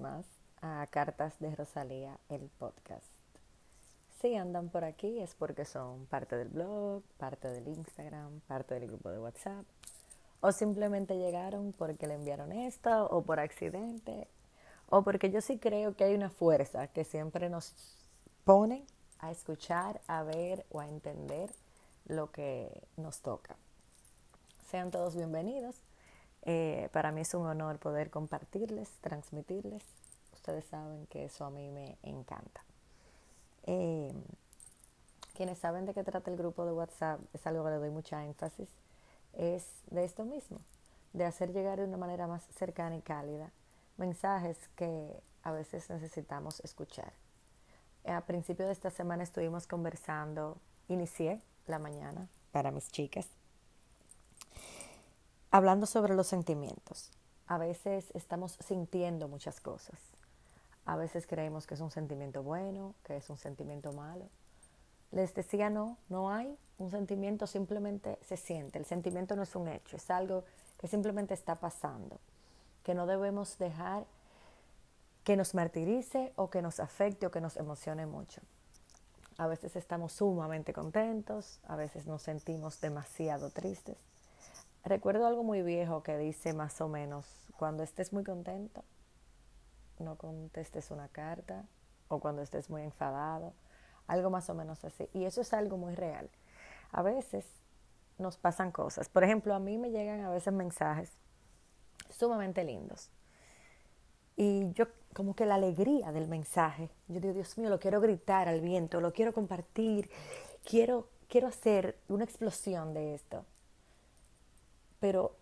más a Cartas de Rosalía, el podcast. Si andan por aquí es porque son parte del blog, parte del Instagram, parte del grupo de WhatsApp, o simplemente llegaron porque le enviaron esto, o por accidente, o porque yo sí creo que hay una fuerza que siempre nos pone a escuchar, a ver o a entender lo que nos toca. Sean todos bienvenidos. Eh, para mí es un honor poder compartirles, transmitirles. Ustedes saben que eso a mí me encanta. Eh, quienes saben de qué trata el grupo de WhatsApp, es algo que le doy mucha énfasis, es de esto mismo, de hacer llegar de una manera más cercana y cálida mensajes que a veces necesitamos escuchar. A principio de esta semana estuvimos conversando, inicié la mañana para mis chicas, hablando sobre los sentimientos. A veces estamos sintiendo muchas cosas. A veces creemos que es un sentimiento bueno, que es un sentimiento malo. Les decía, no, no hay un sentimiento, simplemente se siente. El sentimiento no es un hecho, es algo que simplemente está pasando, que no debemos dejar que nos martirice o que nos afecte o que nos emocione mucho. A veces estamos sumamente contentos, a veces nos sentimos demasiado tristes. Recuerdo algo muy viejo que dice más o menos, cuando estés muy contento, no contestes una carta, o cuando estés muy enfadado, algo más o menos así. Y eso es algo muy real. A veces nos pasan cosas. Por ejemplo, a mí me llegan a veces mensajes sumamente lindos. Y yo como que la alegría del mensaje, yo digo, Dios mío, lo quiero gritar al viento, lo quiero compartir, quiero, quiero hacer una explosión de esto pero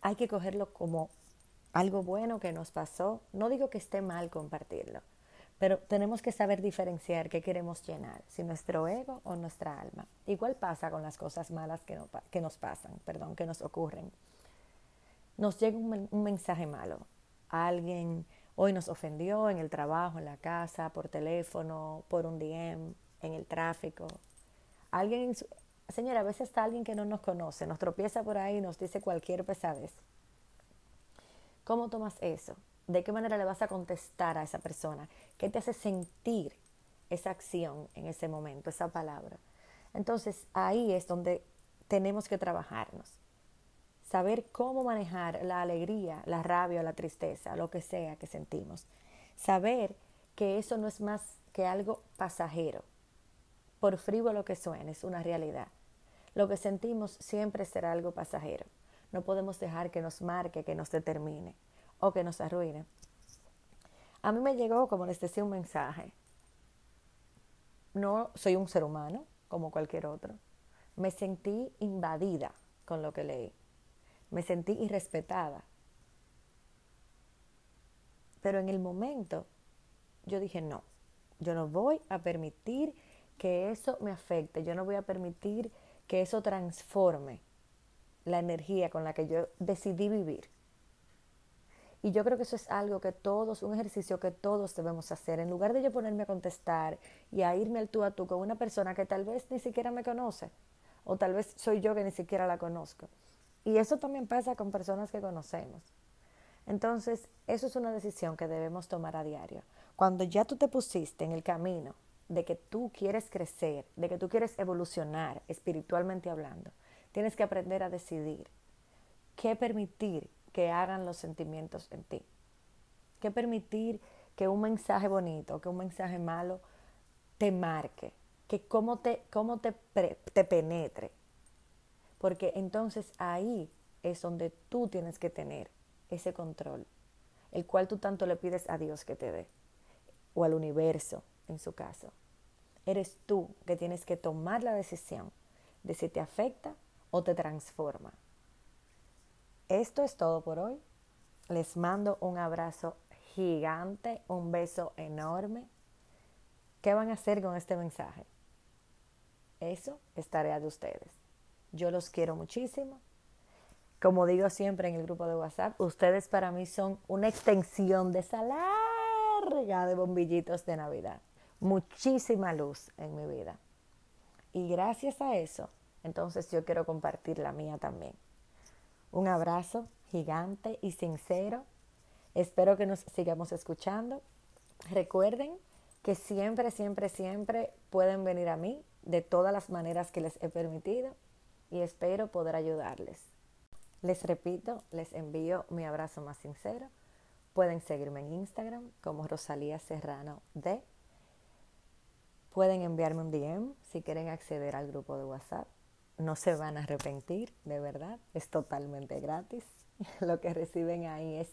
hay que cogerlo como algo bueno que nos pasó. No digo que esté mal compartirlo, pero tenemos que saber diferenciar qué queremos llenar, si nuestro ego o nuestra alma. Igual pasa con las cosas malas que, nos pasan, perdón, que nos ocurren. Nos llega un, un mensaje malo. Alguien hoy nos ofendió en el trabajo, en la casa, por teléfono, por un DM, en el tráfico. Alguien Señora, a veces está alguien que no nos conoce, nos tropieza por ahí y nos dice cualquier pesadez. ¿Cómo tomas eso? ¿De qué manera le vas a contestar a esa persona? ¿Qué te hace sentir esa acción en ese momento, esa palabra? Entonces ahí es donde tenemos que trabajarnos. Saber cómo manejar la alegría, la rabia, la tristeza, lo que sea que sentimos. Saber que eso no es más que algo pasajero, por frívolo que suene, es una realidad. Lo que sentimos siempre será algo pasajero. No podemos dejar que nos marque, que nos determine o que nos arruine. A mí me llegó, como les decía, un mensaje. No soy un ser humano como cualquier otro. Me sentí invadida con lo que leí. Me sentí irrespetada. Pero en el momento yo dije, no, yo no voy a permitir que eso me afecte. Yo no voy a permitir que eso transforme la energía con la que yo decidí vivir. Y yo creo que eso es algo que todos, un ejercicio que todos debemos hacer. En lugar de yo ponerme a contestar y a irme al tú a tú con una persona que tal vez ni siquiera me conoce, o tal vez soy yo que ni siquiera la conozco. Y eso también pasa con personas que conocemos. Entonces, eso es una decisión que debemos tomar a diario. Cuando ya tú te pusiste en el camino de que tú quieres crecer, de que tú quieres evolucionar espiritualmente hablando, tienes que aprender a decidir qué permitir que hagan los sentimientos en ti. Qué permitir que un mensaje bonito, que un mensaje malo te marque, que cómo te, cómo te, te penetre. Porque entonces ahí es donde tú tienes que tener ese control, el cual tú tanto le pides a Dios que te dé, o al universo en su caso. Eres tú que tienes que tomar la decisión de si te afecta o te transforma. Esto es todo por hoy. Les mando un abrazo gigante, un beso enorme. ¿Qué van a hacer con este mensaje? Eso es tarea de ustedes. Yo los quiero muchísimo. Como digo siempre en el grupo de WhatsApp, ustedes para mí son una extensión de esa larga de bombillitos de Navidad muchísima luz en mi vida. Y gracias a eso, entonces yo quiero compartir la mía también. Un abrazo gigante y sincero. Espero que nos sigamos escuchando. Recuerden que siempre, siempre, siempre pueden venir a mí de todas las maneras que les he permitido y espero poder ayudarles. Les repito, les envío mi abrazo más sincero. Pueden seguirme en Instagram como Rosalía Serrano. Pueden enviarme un DM si quieren acceder al grupo de WhatsApp. No se van a arrepentir, de verdad. Es totalmente gratis. Lo que reciben ahí es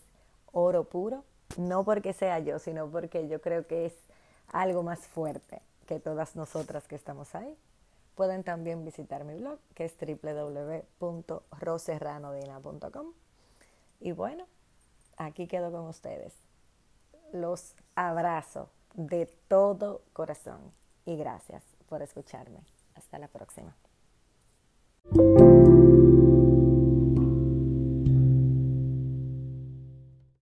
oro puro. No porque sea yo, sino porque yo creo que es algo más fuerte que todas nosotras que estamos ahí. Pueden también visitar mi blog, que es www.roserranodina.com. Y bueno, aquí quedo con ustedes. Los abrazo de todo corazón y gracias por escucharme. Hasta la próxima.